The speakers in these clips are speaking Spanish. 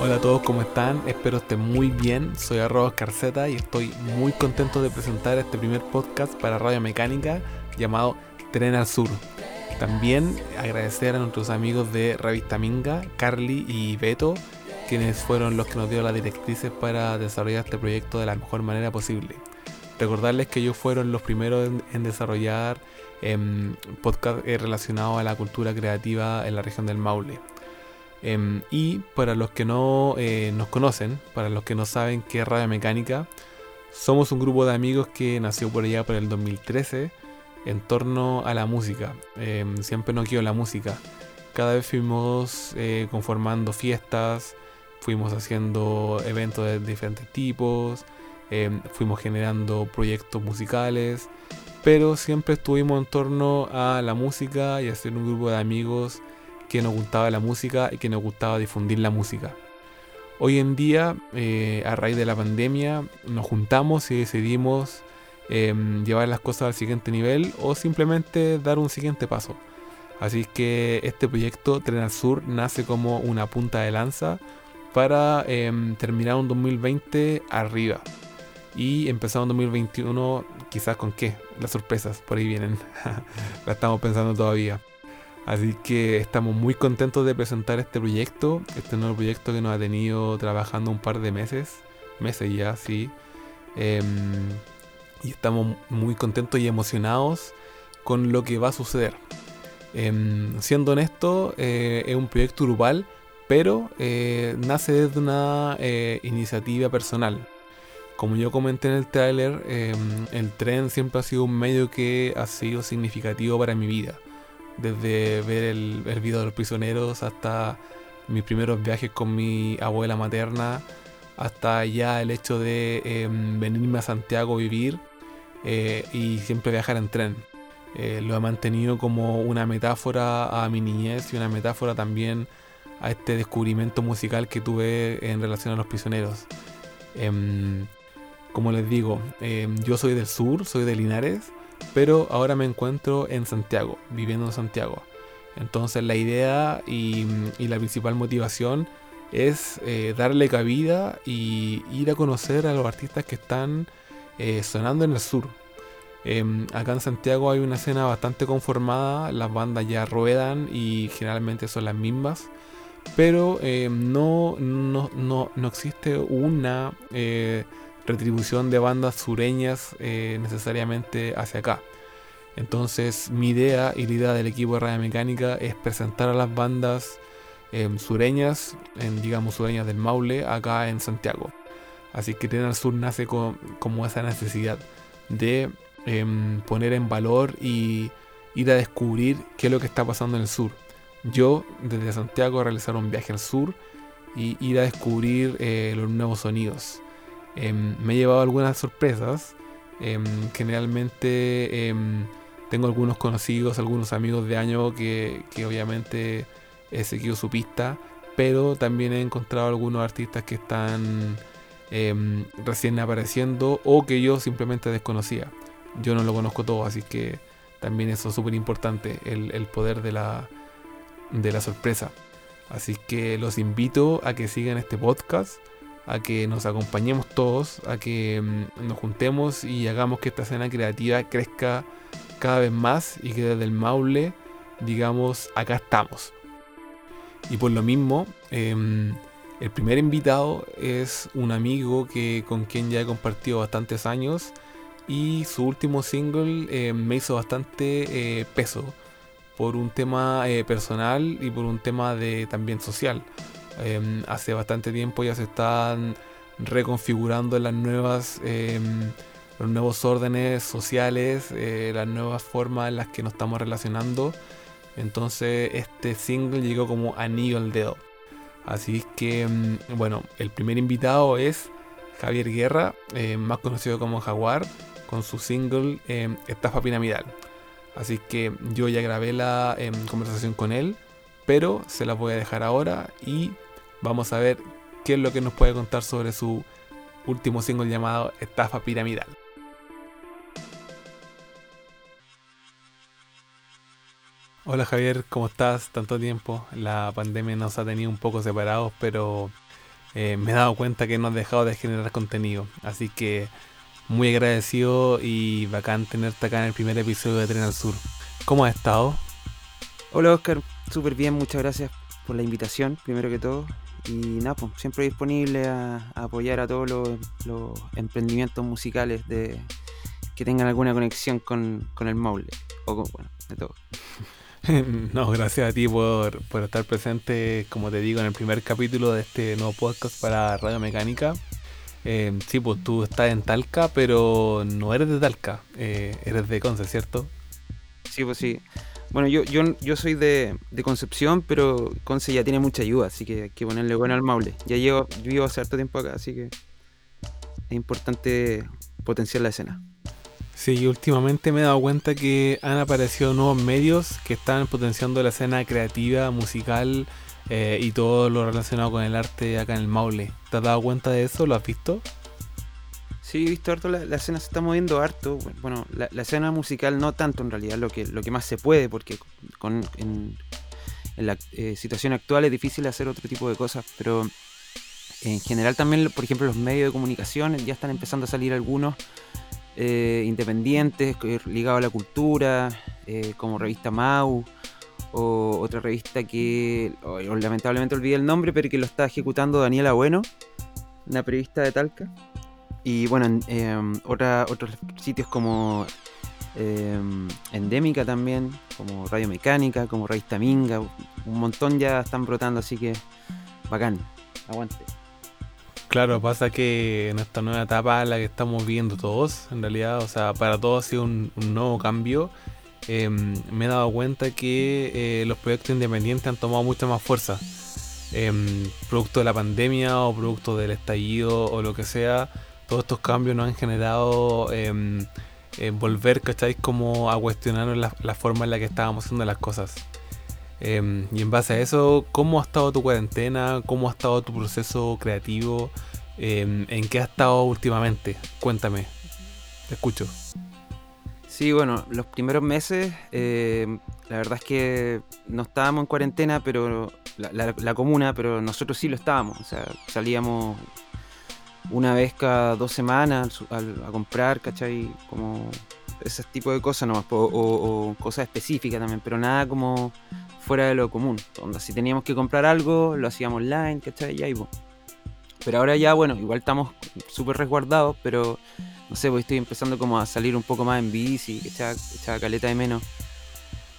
Hola a todos, ¿cómo están? Espero estén muy bien. Soy arroba Carceta y estoy muy contento de presentar este primer podcast para Radio Mecánica llamado Tren al Sur. También agradecer a nuestros amigos de Revista Minga, Carly y Beto, quienes fueron los que nos dieron las directrices para desarrollar este proyecto de la mejor manera posible. Recordarles que ellos fueron los primeros en, desarrollar em, podcast eh, relacionados a la cultura creativa en la región del Maule. Em, y para los que no eh, nos conocen, para los que no saben qué es Radio Mecánica, somos un grupo de amigos que nació por allá por el 2013 en torno a la música. Em, siempre nos quiero la música. Cada vez fuimos eh, conformando fiestas, fuimos haciendo eventos de diferentes tipos, fuimos generando proyectos musicales, pero siempre estuvimos en torno a la música y a ser un grupo de amigos que nos gustaba la música y que nos gustaba difundir la música. Hoy en día, eh, a raíz de la pandemia, nos juntamos y decidimos em, llevar las cosas al siguiente nivel o simplemente dar un siguiente paso. Así que este proyecto Tren al Sur nace como una punta de lanza para em, terminar un 2020 arriba. Y empezar un 2021 quizás con qué, las sorpresas, por ahí vienen. la estamos pensando todavía. Así que estamos muy contentos de presentar este proyecto, este nuevo proyecto que nos ha tenido trabajando un par de meses, meses ya, sí. Em, y estamos muy contentos y emocionados con lo que va a suceder. Em, siendo honesto, eh, es un proyecto grupal, pero eh, nace desde una eh, iniciativa personal. Como yo comenté en el tráiler, em, el tren siempre ha sido un medio que ha sido significativo para mi vida desde ver el, video de los prisioneros hasta mis primeros viajes con mi abuela materna, hasta ya el hecho de em, venirme a Santiago a vivir eh, y siempre viajar en tren. Eh, lo he mantenido como una metáfora a mi niñez y una metáfora también a este descubrimiento musical que tuve en relación a los prisioneros. Em, como les digo, em, yo soy del sur, soy de Linares pero ahora me encuentro en Santiago, viviendo en Santiago. Entonces la idea y, la principal motivación es eh, darle cabida y ir a conocer a los artistas que están eh, sonando en el sur. Em, acá en Santiago hay una escena bastante conformada, las bandas ya ruedan y generalmente son las mismas, pero em, no, no, no, no, existe una eh, retribución de bandas sureñas eh, necesariamente hacia acá. Entonces mi idea y la idea del equipo de Radio Mecánica es presentar a las bandas em, sureñas, en, digamos sureñas del Maule, acá en Santiago. Así que Tren al Sur nace con, como esa necesidad de em, poner en valor y ir a descubrir qué es lo que está pasando en el sur. Yo desde Santiago realizar un viaje al sur y ir a descubrir eh, los nuevos sonidos. Em, me he llevado algunas sorpresas. Em, generalmente em, tengo algunos conocidos, algunos amigos de año que, obviamente he seguido su pista, pero también he encontrado algunos artistas que están recién apareciendo o que yo simplemente desconocía. Yo no lo conozco todo, así que también eso es súper importante, el, el, poder de la, de la sorpresa. Así que los invito a que sigan este podcast a que nos acompañemos todos, a que mm, nos juntemos y hagamos que esta escena creativa crezca cada vez más y que desde el Maule, digamos, acá estamos. Y por lo mismo, em, el primer invitado es un amigo que, con quien ya he compartido bastantes años y su último single em, me hizo bastante eh, peso por un tema eh, personal y por un tema de también social. Em, hace bastante tiempo ya se están reconfigurando las nuevas, em, los nuevos órdenes sociales, eh, las nuevas formas en las que nos estamos relacionando. Entonces este single llegó como anillo al dedo. Así que, em, bueno, el primer invitado es Javier Guerra, más conocido como Jaguar, con su single Estafa Piramidal. Así que yo ya grabé la conversación con él, pero se la voy a dejar ahora y Vamos a ver qué es lo que nos puede contar sobre su último single llamado Estafa Piramidal. Hola Javier, ¿cómo estás? Tanto tiempo. La pandemia nos ha tenido un poco separados, pero eh, me he dado cuenta que no has dejado de generar contenido. Así que muy agradecido y bacán tenerte acá en el primer episodio de Tren al Sur. ¿Cómo has estado? Hola Oscar, súper bien, muchas gracias por la invitación, primero que todo. Y nada, pues, siempre disponible a, apoyar a todos los, emprendimientos musicales de, que tengan alguna conexión con, con el Maule. O con, bueno, de todo. no, gracias a ti por, estar presente, como te digo, en el primer capítulo de este nuevo podcast para Radio Mecánica. Eh, sí, pues tú estás en Talca, pero no eres de Talca, eh, eres de Conce, ¿cierto? Sí, pues sí. Bueno, yo, yo, yo soy de, Concepción, pero Conce ya tiene mucha ayuda, así que hay que ponerle bueno al Maule. Ya llevo, vivo hace harto tiempo acá, así que es importante potenciar la escena. Sí, últimamente me he dado cuenta que han aparecido nuevos medios que están potenciando la escena creativa, musical eh, y todo lo relacionado con el arte acá en el Maule. ¿Te has dado cuenta de eso? ¿Lo has visto? Sí, he visto harto, la, escena se está moviendo harto. Bueno, la, escena musical no tanto en realidad, lo que, lo que más se puede, porque con, en, la eh, situación actual es difícil hacer otro tipo de cosas, pero en general también, por ejemplo, los medios de comunicación ya están empezando a salir algunos eh, independientes ligados a la cultura, eh, como revista Mau, o otra revista que lamentablemente olvidé el nombre, pero que lo está ejecutando Daniela Bueno, una periodista de Talca. Y bueno, em, otros sitios como em, Endémica también, como Radio Mecánica, como Revista Minga, un montón ya están brotando, así que bacán, aguante. Claro, pasa que en esta nueva etapa la que estamos viendo todos, en realidad, o sea, para todos ha sido un, nuevo cambio. Em, me he dado cuenta que eh, los proyectos independientes han tomado mucha más fuerza. Producto de la pandemia o producto del estallido o lo que sea, todos estos cambios nos han generado em, volver, ¿cacháis? Como a cuestionar la, la forma en la que estábamos haciendo las cosas. Em, y en base a eso, ¿cómo ha estado tu cuarentena? ¿Cómo ha estado tu proceso creativo? ¿En qué has estado últimamente? Cuéntame, te escucho. Sí, bueno, los primeros meses, la verdad es que no estábamos en cuarentena, pero la, comuna, pero nosotros sí lo estábamos. O sea, salíamos una vez cada dos semanas a, comprar, ¿cachai? Como ese tipo de cosas nomás, o, o cosas específicas también, pero nada como fuera de lo común. Onda, si teníamos que comprar algo, lo hacíamos online, ¿cachai? Y ahí, Pero ahora ya, bueno, igual estamos súper resguardados, pero no sé, pues estoy empezando como a salir un poco más en bici, que echaba, caleta de menos.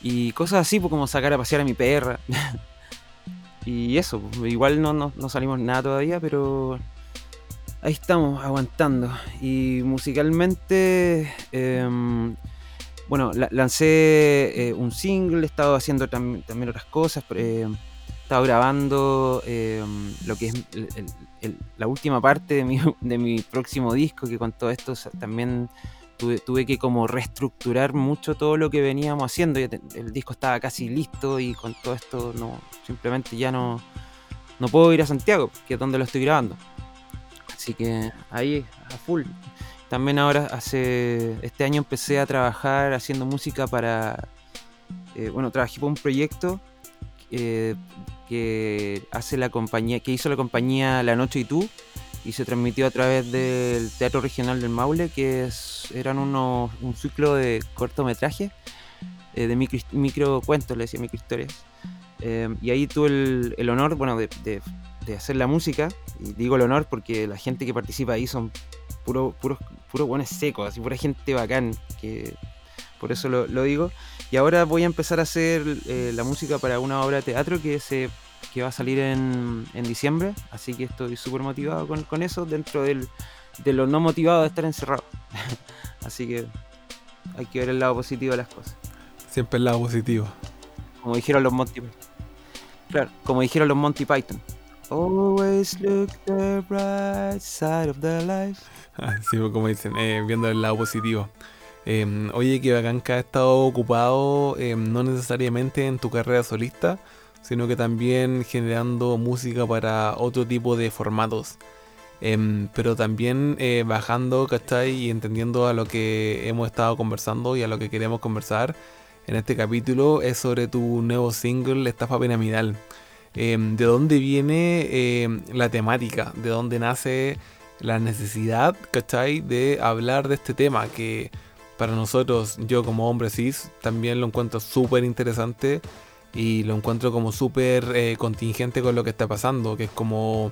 Y cosas así, pues como sacar a pasear a mi perra. y eso, pues, igual no, no, salimos nada todavía, pero ahí estamos, aguantando. Y musicalmente, em, bueno, lancé eh, un single, he estado haciendo también otras cosas, eh, estado grabando eh, lo que es la última parte de mi, próximo disco, que con todo esto también tuve, que como reestructurar mucho todo lo que veníamos haciendo. El disco estaba casi listo y con todo esto no simplemente ya no, no puedo ir a Santiago, que es donde lo estoy grabando. Así que ahí a full. También ahora hace este año empecé a trabajar haciendo música para eh, bueno trabajé por un proyecto eh, que hace la compañía que hizo la compañía La Noche y tú y se transmitió a través del Teatro Regional del Maule que es, eran unos un ciclo de cortometrajes eh, de micro, micro, cuentos le decía micro historias y ahí tuve el, el honor bueno de, de hacer la música y digo el honor porque la gente que participa ahí son puro, puros, puro buenos secos, así pura gente bacán, que por eso lo, digo. Y ahora voy a empezar a hacer eh, la música para una obra de teatro que se que va a salir en, en diciembre, así que estoy súper motivado con, con, eso, dentro del, de lo no motivado de estar encerrado. así que hay que ver el lado positivo de las cosas. Siempre el lado positivo. Como dijeron los Monty Claro, como dijeron los Monty Python. Always look the bright side of the life. Sí, pues, como dicen, eh, viendo el lado positivo. Em, oye, que bacán que has estado ocupado em, no necesariamente en tu carrera solista, sino que también generando música para otro tipo de formatos. Em, pero también eh, bajando, ¿cachai? Y entendiendo a lo que hemos estado conversando y a lo que queremos conversar. en este capítulo es sobre tu nuevo single, Estafa Piramidal. Em, ¿De dónde viene em, la temática? ¿De dónde nace la necesidad, ¿cachai? De hablar de este tema que para nosotros, yo como hombre cis, también lo encuentro súper interesante y lo encuentro como súper eh, contingente con lo que está pasando, que es como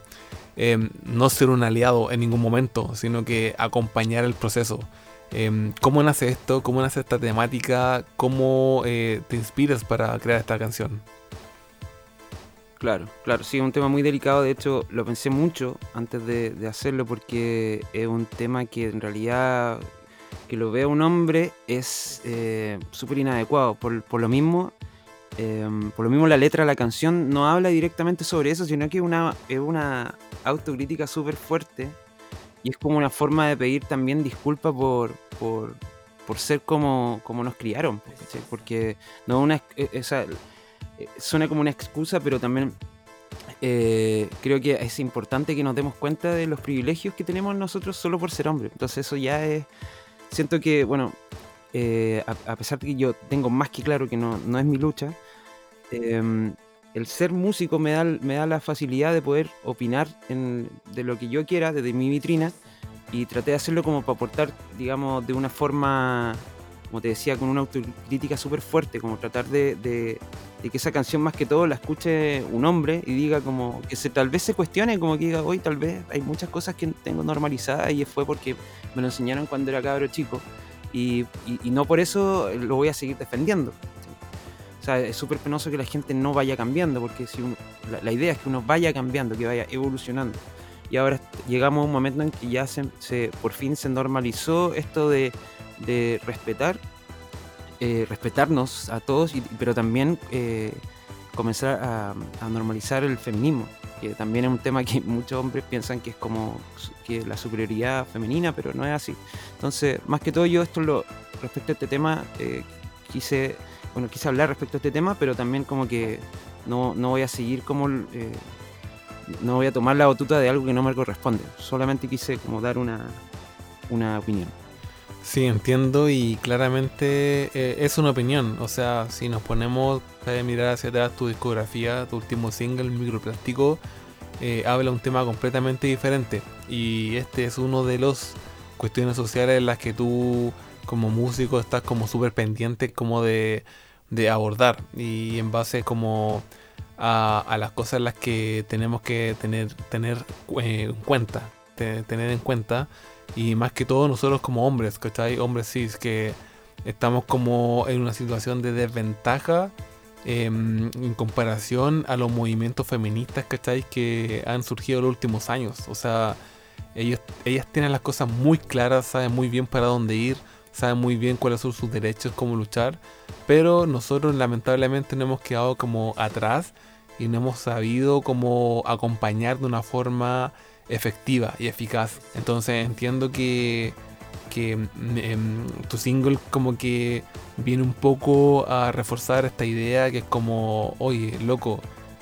em, no ser un aliado en ningún momento, sino que acompañar el proceso. ¿Cómo nace esto? ¿Cómo nace esta temática? ¿Cómo eh, te inspiras para crear esta canción? Claro, claro, sí, es un tema muy delicado, de hecho lo pensé mucho antes de, hacerlo porque es un tema que en realidad que lo vea un hombre es eh, súper inadecuado, por, lo mismo em, por lo mismo la letra de la canción no habla directamente sobre eso, sino que una, es una autocrítica súper fuerte y es como una forma de pedir también disculpas por, por, ser como, como nos criaron, porque no una, e, esa, e, suena como una excusa, pero también eh, creo que es importante que nos demos cuenta de los privilegios que tenemos nosotros solo por ser hombres. Entonces eso ya es, siento que, bueno, eh, a, pesar de que yo tengo más que claro que no, no es mi lucha, eh, el ser músico me da, me da la facilidad de poder opinar de lo que yo quiera desde mi vitrina y traté de hacerlo como para aportar, digamos, de una forma, como te decía, con una autocrítica súper fuerte, como tratar de, que esa canción más que todo la escuche un hombre y diga como que se, tal vez se cuestione, como que diga, hoy tal vez hay muchas cosas que tengo normalizadas y fue porque me lo enseñaron cuando era cabro chico y no por eso lo voy a seguir defendiendo. O sea, es súper penoso que la gente no vaya cambiando, porque si la, idea es que uno vaya cambiando, que vaya evolucionando. Y ahora llegamos a un momento en que ya se, por fin se normalizó esto de, respetar, eh, respetarnos a todos, pero también eh, comenzar a, normalizar el feminismo, que también es un tema que muchos hombres piensan que es como que la superioridad femenina, pero no es así. Entonces, más que todo yo esto respecto a este tema eh, quise bueno, quise hablar respecto a este tema, pero también como que no, voy a seguir como... No voy a tomar la batuta de algo que no me corresponde. Solamente quise como dar una, una opinión. Sí, entiendo y claramente eh, es una opinión. O sea, si nos ponemos a mirar hacia atrás tu discografía, tu último single, Microplástico, eh, habla un tema completamente diferente. Y este es uno de los cuestiones sociales en las que tú como músico estás como súper pendiente como de de abordar y en base como a, las cosas las que tenemos que tener, tener eh, en cuenta, tener en cuenta y más que todo nosotros como hombres, ¿cachai? Hombres cis que estamos como en una situación de desventaja em, en comparación a los movimientos feministas, ¿cachai? Que han surgido en los últimos años. O sea, ellos, ellas tienen las cosas muy claras, saben muy bien para dónde ir, saben muy bien cuáles son sus derechos, cómo luchar, pero nosotros lamentablemente nos hemos quedado como atrás y no hemos sabido cómo acompañar de una forma efectiva y eficaz. Entonces entiendo que, que mm, em, tu single como que viene un poco a reforzar esta idea que es como, oye, loco,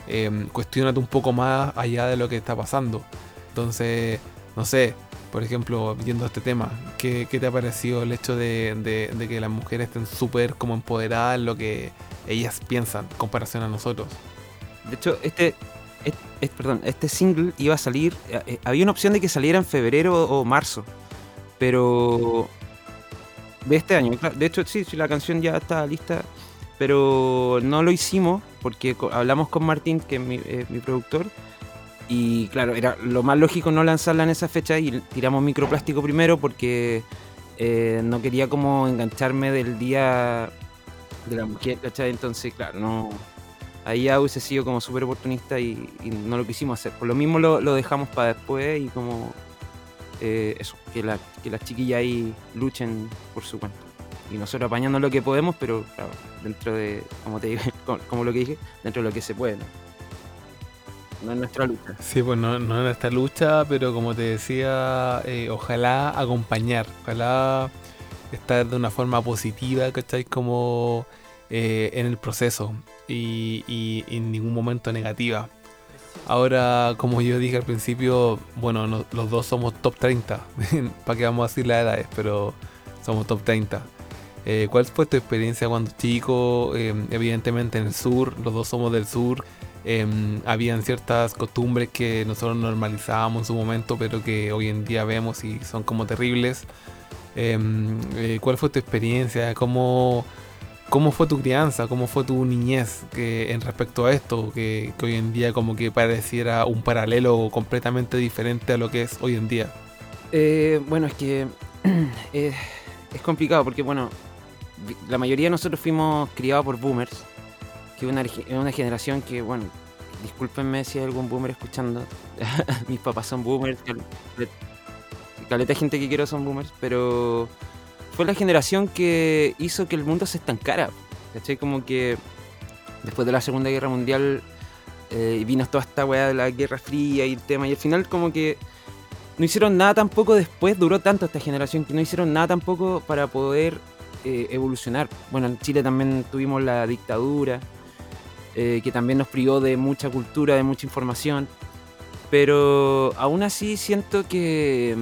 eh, cuestionate un poco más allá de lo que está pasando. Entonces, no sé, por ejemplo, viendo este tema, ¿qué, te ha parecido el hecho de, que las mujeres estén súper como empoderadas en lo que ellas piensan en comparación a nosotros? De hecho, este, perdón, este single iba a salir, eh, eh, había una opción de que saliera en febrero o marzo, pero de este año, de hecho sí, la canción ya está lista, pero no lo hicimos porque hablamos con Martín, que es mi, eh, mi productor, y claro, era lo más lógico no lanzarla en esa fecha y tiramos microplástico primero porque no quería como engancharme del día de la mujer, ¿cachai? Entonces, claro, no. Ahí ya hubiese sido como súper oportunista y, no lo quisimos hacer. Por lo mismo lo, dejamos para después y como eh, que, la, que las chiquillas ahí luchen por su cuenta. Y nosotros apañando lo que podemos, pero dentro de, como te dije, como, lo que dije, dentro de lo que se puede, ¿no? no es nuestra lucha. Sí, pues no, no es nuestra lucha, pero como te decía, eh, ojalá acompañar, ojalá estar de una forma positiva, ¿cachai? Como eh, en el proceso y, y, en ningún momento negativa. Ahora, como yo dije al principio, bueno, los dos somos top 30. ¿Para qué vamos a decir las edades? Pero somos top 30. Eh, ¿Cuál fue tu experiencia cuando chico? Em, evidentemente en el sur, los dos somos del sur. Em, habían ciertas costumbres que nosotros normalizábamos en su momento, pero que hoy en día vemos y son como terribles. Em, eh, ¿Cuál fue tu experiencia? ¿Cómo, ¿Cómo fue tu crianza? ¿Cómo fue tu niñez que, en respecto a esto? Que, hoy en día como que pareciera un paralelo completamente diferente a lo que es hoy en día. Eh, bueno, es que es, complicado porque, bueno, la mayoría de nosotros fuimos criados por boomers, que es una, generación que, bueno, discúlpenme si hay algún boomer escuchando. Mis papás son boomers, caleta gente que quiero son boomers, pero fue la generación que hizo que el mundo se estancara. ¿Cachai? Como que después de la Segunda Guerra Mundial eh, vino toda esta weá de la Guerra Fría y el tema, y al final como que no hicieron nada tampoco después, duró tanto esta generación que no hicieron nada tampoco para poder eh, evolucionar. Bueno, en Chile también tuvimos la dictadura, eh, que también nos privó de mucha cultura, de mucha información, pero aún así siento que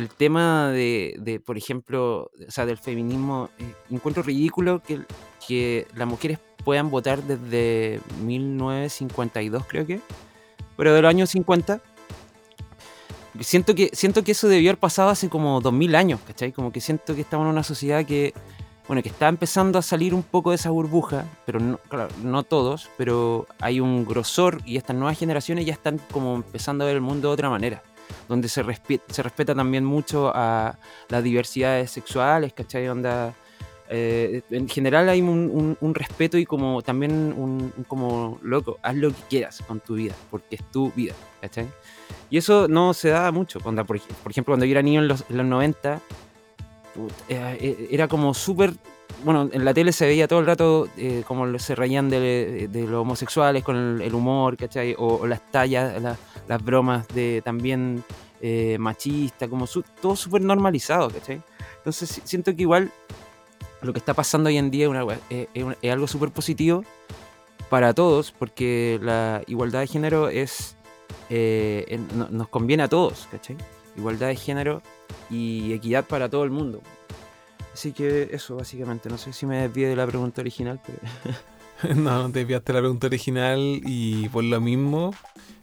el tema de, por ejemplo, o sea, del feminismo, eh, encuentro ridículo que, que las mujeres puedan votar desde 1952, creo que, pero de los años 50. Siento que, siento que eso debió haber pasado hace como 2000 años, ¿cachai? Como que siento que estamos en una sociedad que, bueno, que está empezando a salir un poco de esa burbuja, pero no, claro, no todos, pero hay un grosor y estas nuevas generaciones ya están como empezando a ver el mundo de otra manera donde se, respeta, se respeta también mucho a las diversidades sexuales, ¿cachai? Onda, eh, en general hay un, respeto y como también un, como loco, haz lo que quieras con tu vida, porque es tu vida, ¿cachai? Y eso no se da mucho. Onda, por, ejemplo, cuando yo era niño en los, 90, eh, eh, era como súper bueno, en la tele se veía todo el rato como se reían de, los homosexuales con el, humor, ¿cachai? O, las tallas, las bromas de también eh, machista, como todo súper normalizado, ¿cachai? Entonces siento que igual lo que está pasando hoy en día es, es, algo súper positivo para todos, porque la igualdad de género es eh, nos conviene a todos, ¿cachai? Igualdad de género y equidad para todo el mundo. Así que eso, básicamente. No sé si me desvié de la pregunta original, pero... no, no te desviaste de la pregunta original y por lo mismo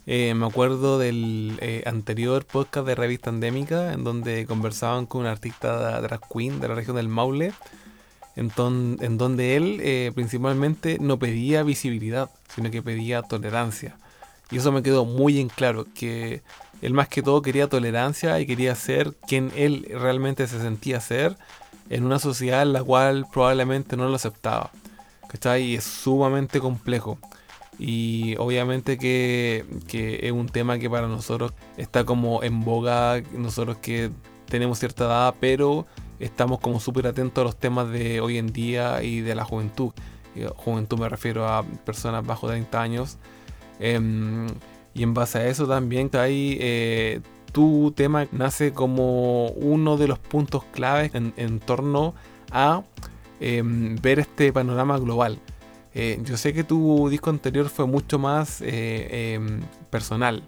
eh, me acuerdo del eh, anterior podcast de Revista Endémica, en donde conversaban con un artista drag queen de la región del Maule, en, en donde él eh, principalmente no pedía visibilidad, sino que pedía tolerancia. Y eso me quedó muy en claro, que él más que todo quería tolerancia y quería ser quien él realmente se sentía ser en una sociedad en la cual probablemente no lo aceptaba. ¿Cachai? Y es sumamente complejo. Y obviamente que, es un tema que para nosotros está como en boga, nosotros que tenemos cierta edad, pero estamos como súper atentos a los temas de hoy en día y de la juventud. Juventud me refiero a personas bajo 30 años. Em, y en base a eso también ahí eh, tu tema nace como uno de los puntos claves en, torno a em, ver este panorama global. Eh, yo sé que tu disco anterior fue mucho más eh, em, personal,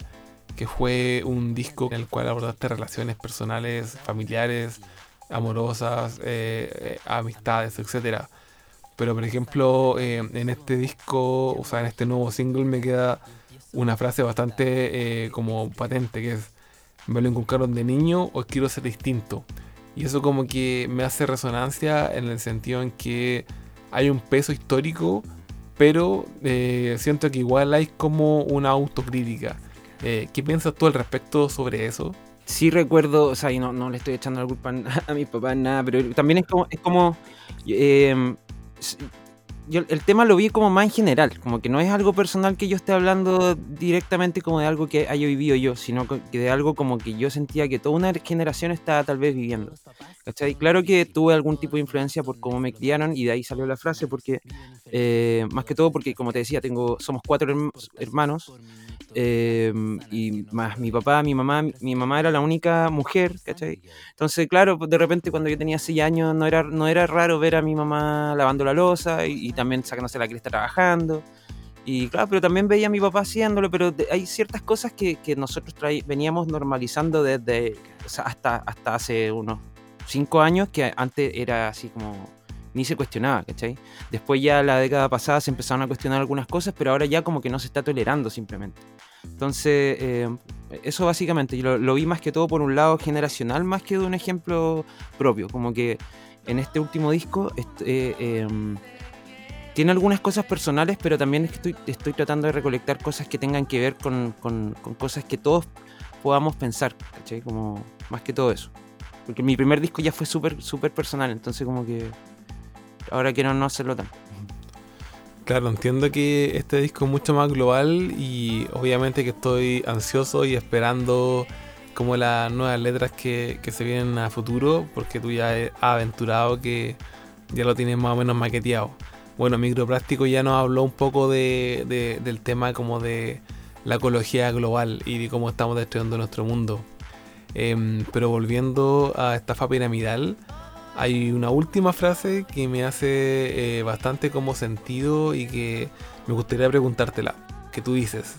que fue un disco en el cual abordaste relaciones personales, familiares, amorosas, eh, amistades, etc. Pero por ejemplo, en este disco, o sea, en este nuevo single me queda una frase bastante como patente, que es, me lo inculcaron de niño o quiero ser distinto. Y eso como que me hace resonancia en el sentido en que hay un peso histórico pero eh, siento que igual hay como una autocrítica. Eh, ¿Qué piensas tú al respecto sobre eso? Sí recuerdo, o sea, y no, no le estoy echando la culpa a, mi papá nada, pero también es como, es como eh, yo el tema lo vi como más en general, como que no es algo personal que yo esté hablando directamente como de algo que haya vivido yo, sino que de algo como que yo sentía que toda una generación estaba tal vez viviendo. ¿Cachai? Claro que tuve algún tipo de influencia por cómo me criaron y de ahí salió la frase, porque eh, más que todo porque, como te decía, tengo, somos cuatro hermanos Em, y más mi papá, mi mamá, mi mamá era la única mujer, ¿cachai? Entonces, claro, de repente cuando yo tenía 6 años no era, no era raro ver a mi mamá lavando la losa y, también sacándose la cresta trabajando. Y claro, pero también veía a mi papá haciéndolo, pero hay ciertas cosas que, que nosotros veníamos normalizando desde hasta, hasta hace unos cinco años que antes era así como ni se cuestionaba, ¿cachai? Después ya la década pasada se empezaron a cuestionar algunas cosas, pero ahora ya como que no se está tolerando simplemente. Entonces, eh, eso básicamente, yo lo, vi más que todo por un lado generacional, más que de un ejemplo propio, como que en este último disco eh, em, tiene algunas cosas personales, pero también estoy, estoy tratando de recolectar cosas que tengan que ver con, cosas que todos podamos pensar, ¿cachai? Como más que todo eso. Porque mi primer disco ya fue súper, súper personal, entonces como que ahora quiero no hacerlo tanto. Claro, entiendo que este disco es mucho más global y obviamente que estoy ansioso y esperando como las nuevas letras que, se vienen a futuro, porque tú ya has aventurado que ya lo tienes más o menos maqueteado. Bueno, Microplástico ya nos habló un poco de, del tema como de la ecología global y de cómo estamos destruyendo nuestro mundo. Em, pero volviendo a estafa piramidal, hay una última frase que me hace eh, bastante como sentido y que me gustaría preguntártela. Que tú dices,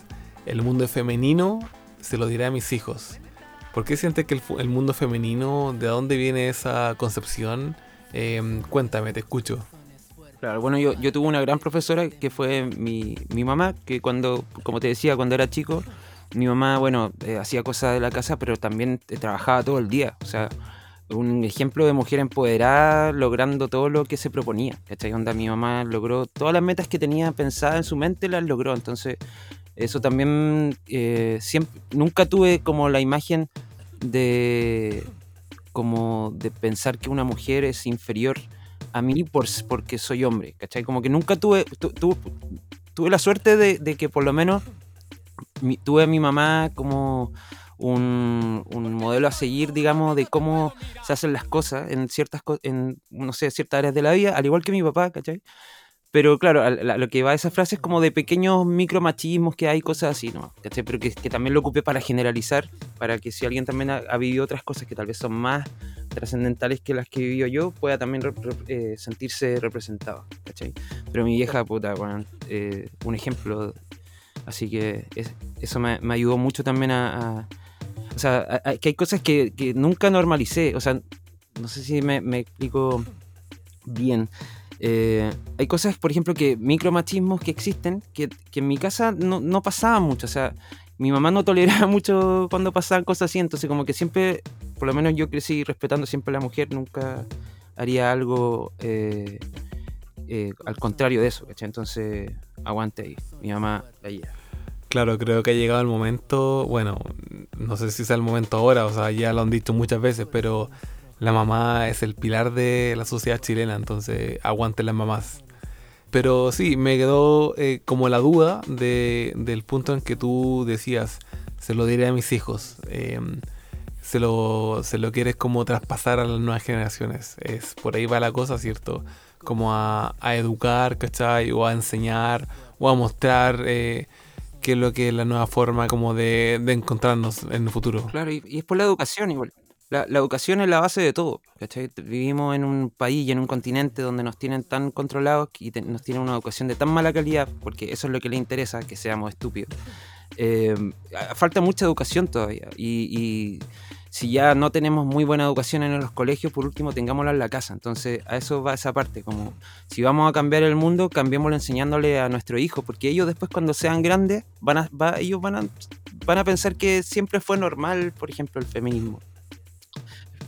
el mundo femenino se lo diré a mis hijos. ¿Por qué sientes que el, mundo femenino, de dónde viene esa concepción? Em, cuéntame, te escucho. Claro, bueno, yo, yo tuve una gran profesora que fue mi, mi, mamá, que cuando, como te decía, cuando era chico, mi mamá, bueno, eh, hacía cosas de la casa, pero también eh, trabajaba todo el día. O sea, un ejemplo de mujer empoderada logrando todo lo que se proponía. ¿Cachai? Onda, mi mamá logró todas las metas que tenía pensadas en su mente, las logró. Entonces, eso también eh, siempre, nunca tuve como la imagen de como de pensar que una mujer es inferior a mí por, porque soy hombre, ¿cachai? Como que nunca tuve, tuve la suerte de, de, que por lo menos tuve a mi mamá como un, modelo a seguir, digamos, de cómo se hacen las cosas en ciertas, en, no sé, ciertas áreas de la vida, al igual que mi papá, ¿cachai? Pero claro, lo que va a esa frase es como de pequeños micromachismos que hay, cosas así, ¿no? ¿cachai? Pero que, también lo ocupé para generalizar, para que si alguien también ha, vivido otras cosas que tal vez son más trascendentales que las que vivido yo, pueda también eh, sentirse representado, ¿cachai? Pero mi vieja, puta, bueno, eh, un ejemplo. Así que eso me, ayudó mucho también a o sea, que hay cosas que, nunca normalicé. O sea, no sé si me, explico bien. Eh, hay cosas, por ejemplo, que micromachismos que existen, que, en mi casa no, no pasaban mucho. O sea, mi mamá no toleraba mucho cuando pasaban cosas así, entonces como que siempre, por lo menos yo crecí respetando siempre a la mujer, nunca haría algo eh, eh, al contrario de eso, ¿cachai? Entonces, aguante ahí, mi mamá ahí. Claro, creo que ha llegado el momento, bueno, no sé si sea el momento ahora, o sea, ya lo han dicho muchas veces, pero la mamá es el pilar de la sociedad chilena, entonces aguante las mamás. Pero sí, me quedó eh, como la duda de, del punto en que tú decías, se lo diré a mis hijos, em, se, lo, se lo quieres como traspasar a las nuevas generaciones. Es, por ahí va la cosa, ¿cierto? Como a, a educar, ¿cachai? O a enseñar, o a mostrar... Eh, qué es lo que es la nueva forma como de, encontrarnos en el futuro. Claro, y, es por la educación igual. La, educación es la base de todo. Vivimos en un país y en un continente donde nos tienen tan controlados y nos tienen una educación de tan mala calidad, porque eso es lo que les interesa, que seamos estúpidos. Eh, falta mucha educación todavía. y si ya no tenemos muy buena educación en los colegios, por último tengámosla en la casa. Entonces, a eso va esa parte, como si vamos a cambiar el mundo, cambiémoslo enseñándole a nuestro hijo, porque ellos después cuando sean grandes, van a, ellos van a, van a pensar que siempre fue normal, por ejemplo, el feminismo.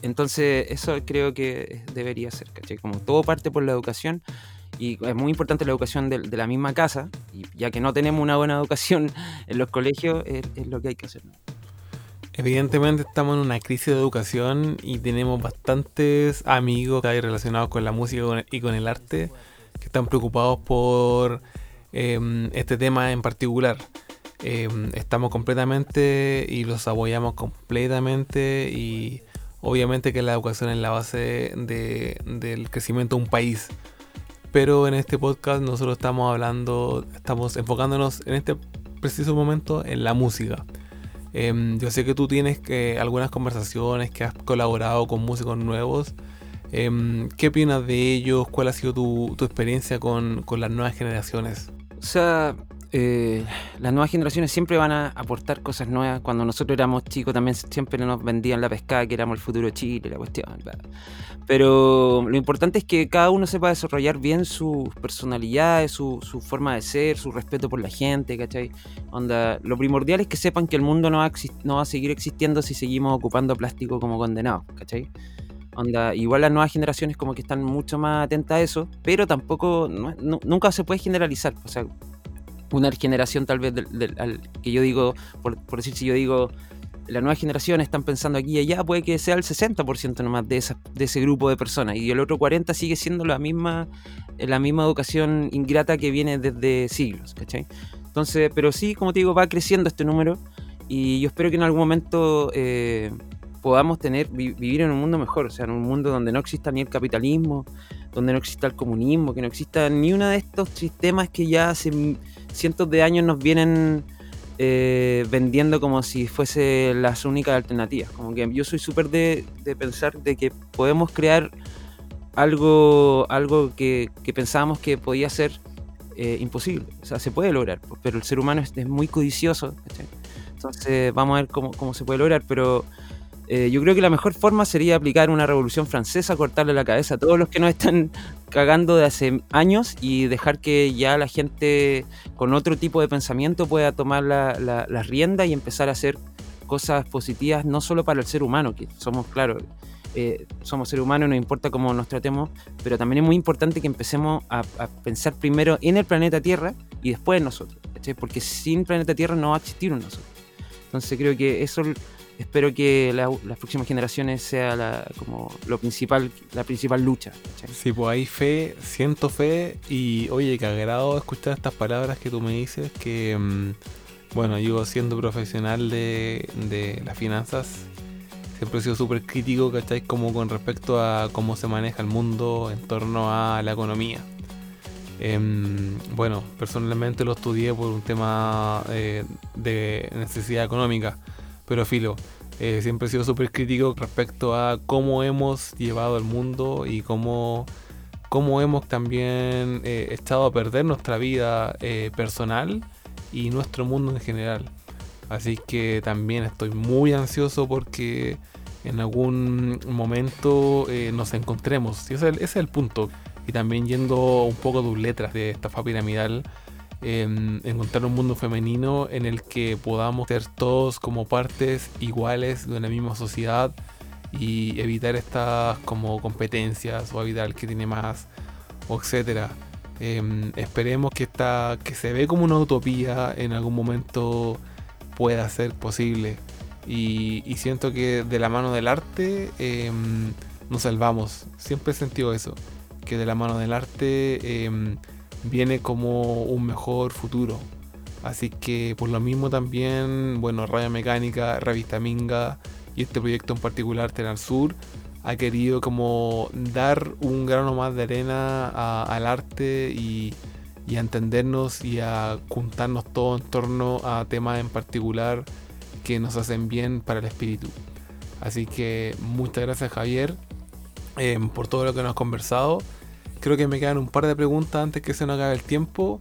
Entonces, eso creo que debería ser, ¿cachai? Como todo parte por la educación y es muy importante la educación de, la misma casa, y ya que no tenemos una buena educación en los colegios, es lo que hay que hacer. Evidentemente estamos en una crisis de educación y tenemos bastantes amigos que hay relacionados con la música y con el arte que están preocupados por em, este tema en particular. Em, estamos completamente y los apoyamos completamente y obviamente que la educación es la base del crecimiento de un país. Pero en este podcast nosotros estamos hablando, estamos enfocándonos en este preciso momento en la música. Em, yo sé que tú tienes que, algunas conversaciones, que has colaborado con músicos nuevos. Em, ¿Qué opinas de ellos? ¿Cuál ha sido tu, experiencia con, las nuevas generaciones? O sea, eh, las nuevas generaciones siempre van a aportar cosas nuevas. Cuando nosotros éramos chicos también siempre nos vendían la pescada, que éramos el futuro Chile, la cuestión. Pero lo importante es que cada uno sepa desarrollar bien sus personalidades, su, su forma de ser, su respeto por la gente, ¿cachai? Onda, lo primordial es que sepan que el mundo no va, a no va a seguir existiendo si seguimos ocupando plástico como condenados, ¿cachai? Onda, igual las nuevas generaciones como que están mucho más atentas a eso, pero tampoco, nunca se puede generalizar. O sea, una generación tal vez del, que yo digo, por, decir si yo digo, la nueva generación están pensando aquí y allá, puede que sea el 60% nomás de, esa, de ese grupo de personas y el otro 40% sigue siendo la misma, la misma educación ingrata que viene desde siglos, ¿cachai? Entonces, pero sí, como te digo, va creciendo este número y yo espero que en algún momento eh, podamos tener, vivir en un mundo mejor, o sea, en un mundo donde no exista ni el capitalismo, donde no exista el comunismo, que no exista ni uno de estos sistemas que ya hace cientos de años nos vienen eh, vendiendo como si fuese las únicas alternativas. Como que yo soy súper de, pensar de que podemos crear algo, algo que, pensábamos que podía ser eh, imposible. O sea, se puede lograr, pero el ser humano es, muy codicioso. Entonces vamos a ver cómo, cómo se puede lograr, pero eh, yo creo que la mejor forma sería aplicar una revolución francesa, cortarle la cabeza a todos los que nos están cagando de hace años y dejar que ya la gente con otro tipo de pensamiento pueda tomar las la, riendas y empezar a hacer cosas positivas, no solo para el ser humano, que somos, claro, eh, somos seres humanos, no importa cómo nos tratemos, pero también es muy importante que empecemos a, pensar primero en el planeta Tierra y después en nosotros, porque sin planeta Tierra no va a existir un nosotros. Entonces creo que eso espero que las próximas generaciones sea la, como lo principal, la principal lucha. Sí, pues hay fe, siento fe y oye, que agrado escuchar estas palabras que tú me dices, que mm, bueno, yo siendo profesional de, de las finanzas, siempre he sido súper crítico, ¿cachai? Como con respecto a cómo se maneja el mundo en torno a la economía. Em, bueno, personalmente lo estudié por un tema eh, de necesidad económica pero filo, eh, siempre he sido súper crítico respecto a cómo hemos llevado el mundo y cómo, cómo hemos también eh, echado a perder nuestra vida eh, personal y nuestro mundo en general. Así que también estoy muy ansioso porque en algún momento nos encontremos. Y ese, ese, es el punto. Y también yendo un poco de letras de estafa piramidal encontrar un mundo femenino en el que podamos ser todos como partes iguales de una misma sociedad y evitar estas como competencias o evitar el que tiene más o etcétera. Em, esperemos que esta que se ve como una utopía en algún momento pueda ser posible y, siento que de la mano del arte em, nos salvamos siempre he sentido eso que de la mano del arte viene como un mejor futuro. Así que por lo mismo también, bueno, Radio Mecánica, Revista Minga y este proyecto en particular, Tenar Sur, ha querido como dar un grano más de arena al arte y, y, a entendernos y a juntarnos todo en torno a temas en particular que nos hacen bien para el espíritu. Así que muchas gracias Javier eh, por todo lo que nos has conversado creo que me quedan un par de preguntas antes que se nos acabe el tiempo.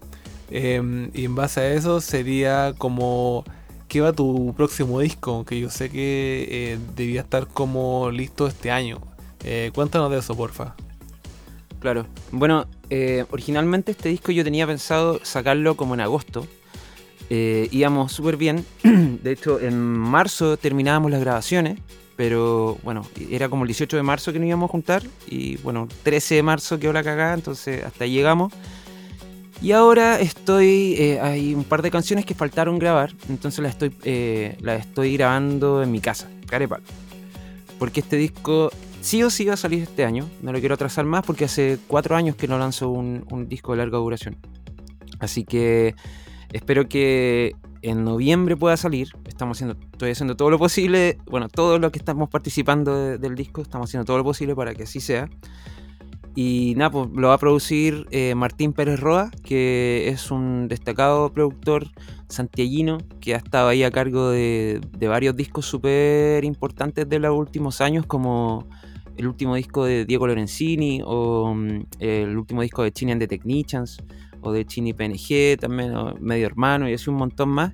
Em, y en base a eso sería como, ¿qué va tu próximo disco? Que yo sé que eh, debía estar como listo este año. Eh, cuéntanos de eso, porfa. Claro. Bueno, eh, originalmente este disco yo tenía pensado sacarlo como en agosto. íbamos súper bien. De hecho, en marzo terminábamos las grabaciones pero bueno, era como el 18 de marzo que nos íbamos a juntar y bueno, 13 de marzo quedó la cagada, entonces hasta ahí llegamos. Y ahora estoy, eh, hay un par de canciones que faltaron grabar, entonces las estoy, eh, estoy grabando en mi casa, carepal. Porque este disco sí o sí va a salir este año, no lo quiero atrasar más porque hace cuatro años que no lanzo un, un disco de larga duración. Así que espero que en noviembre pueda salir. Estamos haciendo, estoy haciendo todo lo posible, bueno, todos los que estamos participando del disco, estamos haciendo todo lo posible para que así sea. Y nada, pues lo va a producir eh, Martín Pérez Roa, que es un destacado productor santiaguino que ha estado ahí a cargo de, varios discos súper importantes de los últimos años, como el último disco de Diego Lorenzini o mm, el último disco de Chini and the Technicians de Chini PNG también, Medio Hermano y así un montón más.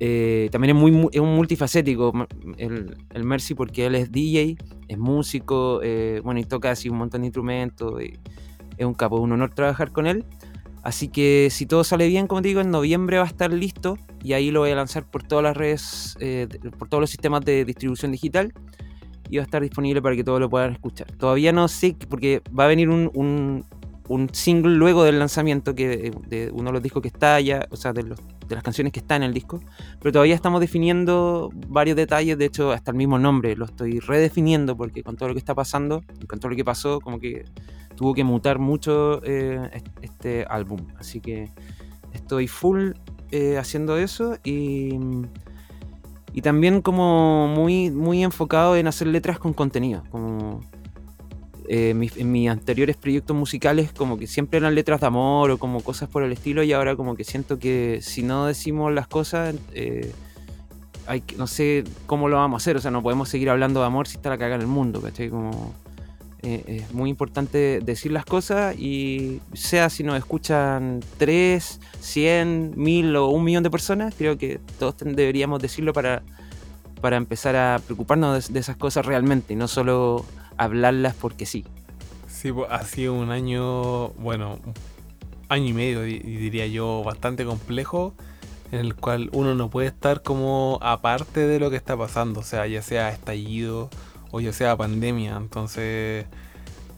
Eh, también es, muy, un multifacético el, el, Mercy porque él es DJ, es músico, eh, bueno, y toca así un montón de instrumentos. Y es un capo, un honor trabajar con él. Así que si todo sale bien, como te digo, en noviembre va a estar listo y ahí lo voy a lanzar por todas las redes, eh, por todos los sistemas de distribución digital y va a estar disponible para que todos lo puedan escuchar. Todavía no sé, porque va a venir un, un single luego del lanzamiento que de uno de los discos que está allá, o sea, de, los, de las canciones que está en el disco, pero todavía estamos definiendo varios detalles, de hecho hasta el mismo nombre lo estoy redefiniendo porque con todo lo que está pasando, con todo lo que pasó, como que tuvo que mutar mucho eh, este álbum, así que estoy full eh, haciendo eso y y también como muy muy enfocado en hacer letras con contenido, como eh, en mis anteriores proyectos musicales como que siempre eran letras de amor o como cosas por el estilo y ahora como que siento que si no decimos las cosas, eh, hay, no sé cómo lo vamos a hacer, o sea, no podemos seguir hablando de amor si está la caga en el mundo, ¿cachai? Como, eh, es muy importante decir las cosas y sea si nos escuchan 3, 100, 1000 o un millón de personas, creo que todos deberíamos decirlo para, para empezar a preocuparnos de esas cosas realmente y no solo hablarlas porque sí. Sí, ha sido un año, bueno, año y medio, diría yo, bastante complejo, en el cual uno no puede estar como aparte de lo que está pasando, o sea, ya sea estallido o ya sea pandemia. Entonces,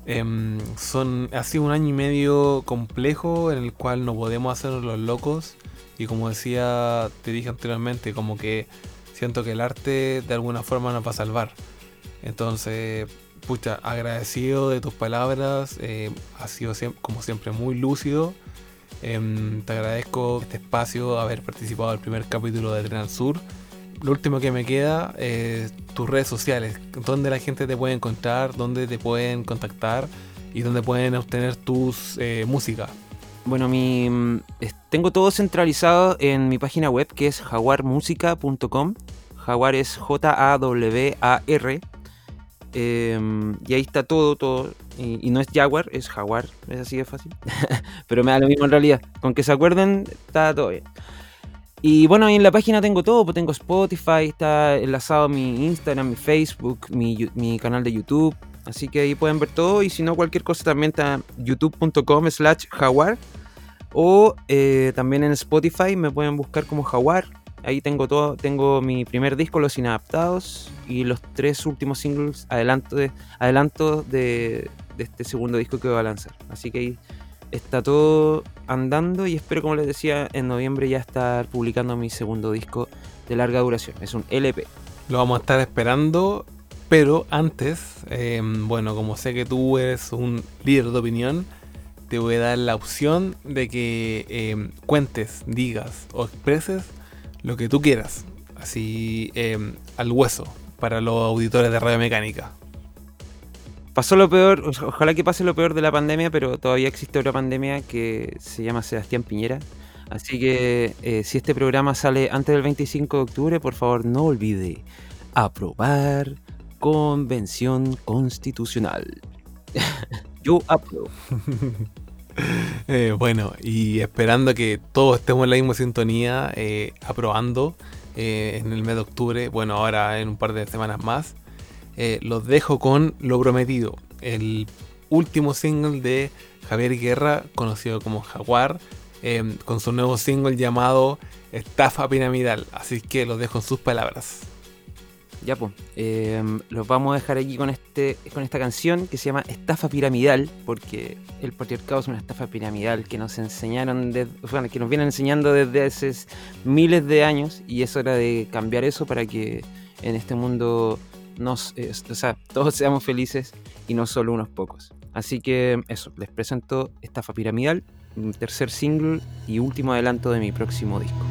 em, son, ha sido un año y medio complejo en el cual no podemos hacernos los locos. Y como decía, te dije anteriormente, como que siento que el arte de alguna forma nos va a salvar. Entonces, pucha, agradecido de tus palabras. Eh, sido como siempre muy lúcido. Em, te agradezco este espacio, haber participado del primer capítulo de Tren al Sur. Lo último que me queda es tus redes sociales, donde la gente te puede encontrar, dónde te pueden contactar y dónde pueden obtener tus eh, música. Bueno, mi, mm, tengo todo centralizado en mi página web que es jaguarmusica.com. Jaguar es J-A-W-A-R Em, y ahí está todo, todo. Y, no es Jaguar, es Jaguar. Es así de fácil. Pero me da lo mismo en realidad. Con que se acuerden, está todo bien. Y bueno, ahí en la página tengo todo. Pues tengo Spotify, está enlazado mi Instagram, mi Facebook, mi, canal de YouTube. Así que ahí pueden ver todo. Y si no, cualquier cosa también está youtube.com slash jaguar. O eh, también en Spotify me pueden buscar como jaguar Ahí tengo todo, tengo mi primer disco, Los Inadaptados, y los tres últimos singles adelanto de, adelanto de, este segundo disco que voy a lanzar. Así que ahí está todo andando y espero, como les decía, en noviembre ya estar publicando mi segundo disco de larga duración. Es un LP. Lo vamos a estar esperando, pero antes, em, bueno, como sé que tú eres un líder de opinión, te voy a dar la opción de que em, cuentes, digas o expreses lo que tú quieras, así em, al hueso, para los auditores de Radio Mecánica. Pasó lo peor, ojalá que pase lo peor de la pandemia, pero todavía existe otra pandemia que se llama Sebastián Piñera. Así que eh, si este programa sale antes del 25 de octubre, por favor no olvide aprobar convención constitucional. Yo apruebo. Eh, bueno, y esperando que todos estemos en la misma sintonía, eh, aprobando eh, en el mes de octubre, bueno, ahora en un par de semanas más, los dejo con Lo Prometido, el último single de Javier Guerra, conocido como Jaguar, con su nuevo single llamado Estafa Piramidal. Así que los dejo en sus palabras. Ya pues, los vamos a dejar aquí con, este, con esta canción que se llama Estafa Piramidal, porque el patriarcado es una estafa piramidal que nos enseñaron, que nos vienen enseñando desde hace miles de años y es hora de cambiar eso para que en este mundo nos, o sea, todos seamos felices y no solo unos pocos. Así que eso, les presento Estafa Piramidal, tercer single y último adelanto de mi próximo disco.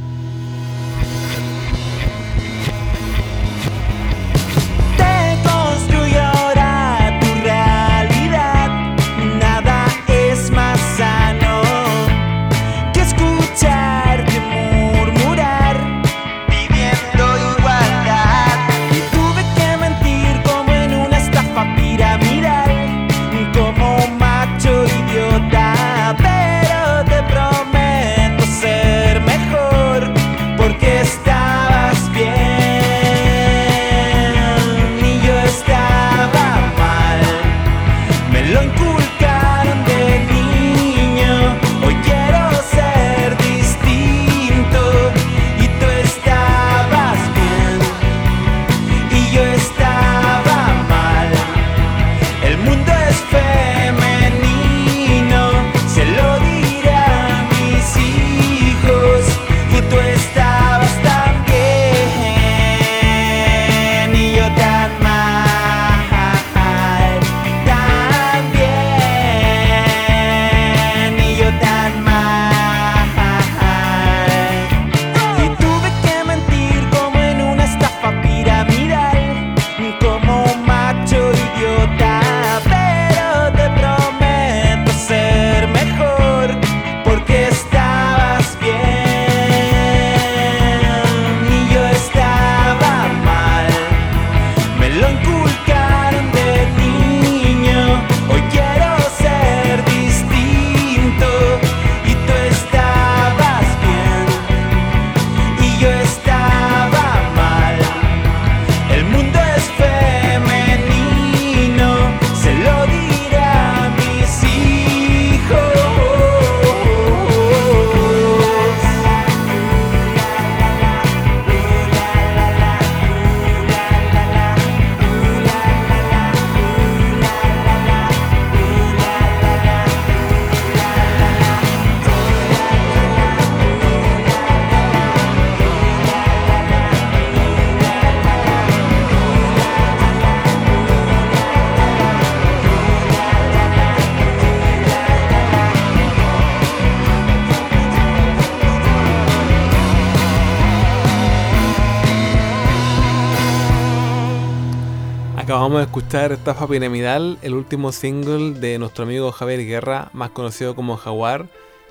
Vamos a escuchar Estafa Piramidal, el último single de nuestro amigo Javier Guerra, más conocido como Jaguar.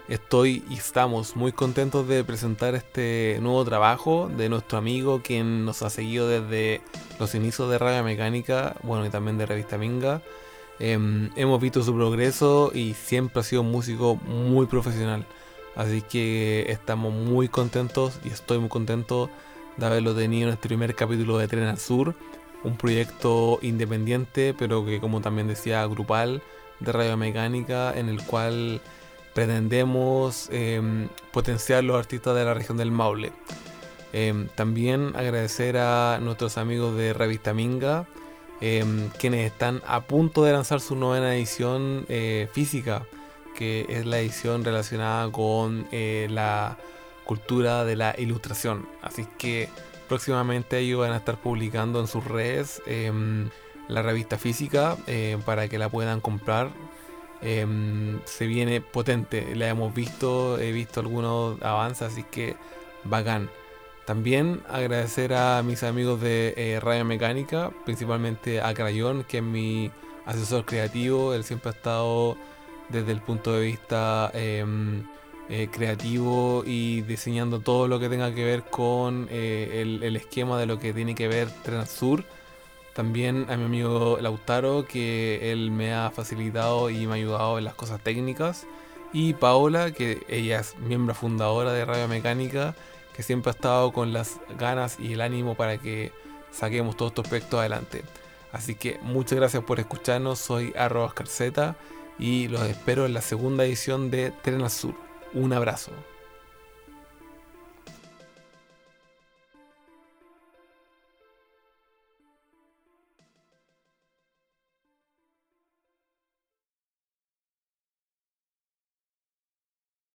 Estoy y estamos muy contentos de presentar este nuevo trabajo de nuestro amigo quien nos ha seguido desde los inicios de Radio Mecánica, bueno y también de Revista Minga. Em, hemos visto su progreso y siempre ha sido un músico muy profesional. Así que estamos muy contentos y estoy muy contento de haberlo tenido en este primer capítulo de Tren al Sur. Un proyecto independiente, pero que como también decía, grupal de Radio Mecánica, en el cual pretendemos em, potenciar los artistas de la región del Maule. Em, también agradecer a nuestros amigos de Revista Minga, em, quienes están a punto de lanzar su novena edición eh, física, que es la edición relacionada con eh, la cultura de la ilustración. Así que próximamente ellos van a estar publicando en sus redes la revista física eh, para que la puedan comprar Em, se viene potente. La hemos visto, he visto algunos avances, así que bacán. También agradecer a mis amigos de eh, Radio Mecánica, principalmente a Crayón, que es mi asesor creativo. Él siempre ha estado desde el punto de vista em, eh, creativo y diseñando todo lo que tenga que ver con eh, el, esquema de lo que tiene que ver Transur también a mi amigo Lautaro, que él me ha facilitado y me ha ayudado en las cosas técnicas. Y Paola, que ella es miembro fundadora de Radio Mecánica, que siempre ha estado con las ganas y el ánimo para que saquemos todos estos proyectos adelante. Así que muchas gracias por escucharnos, soy arroba y los espero en la segunda edición de Tren Sur. Un abrazo.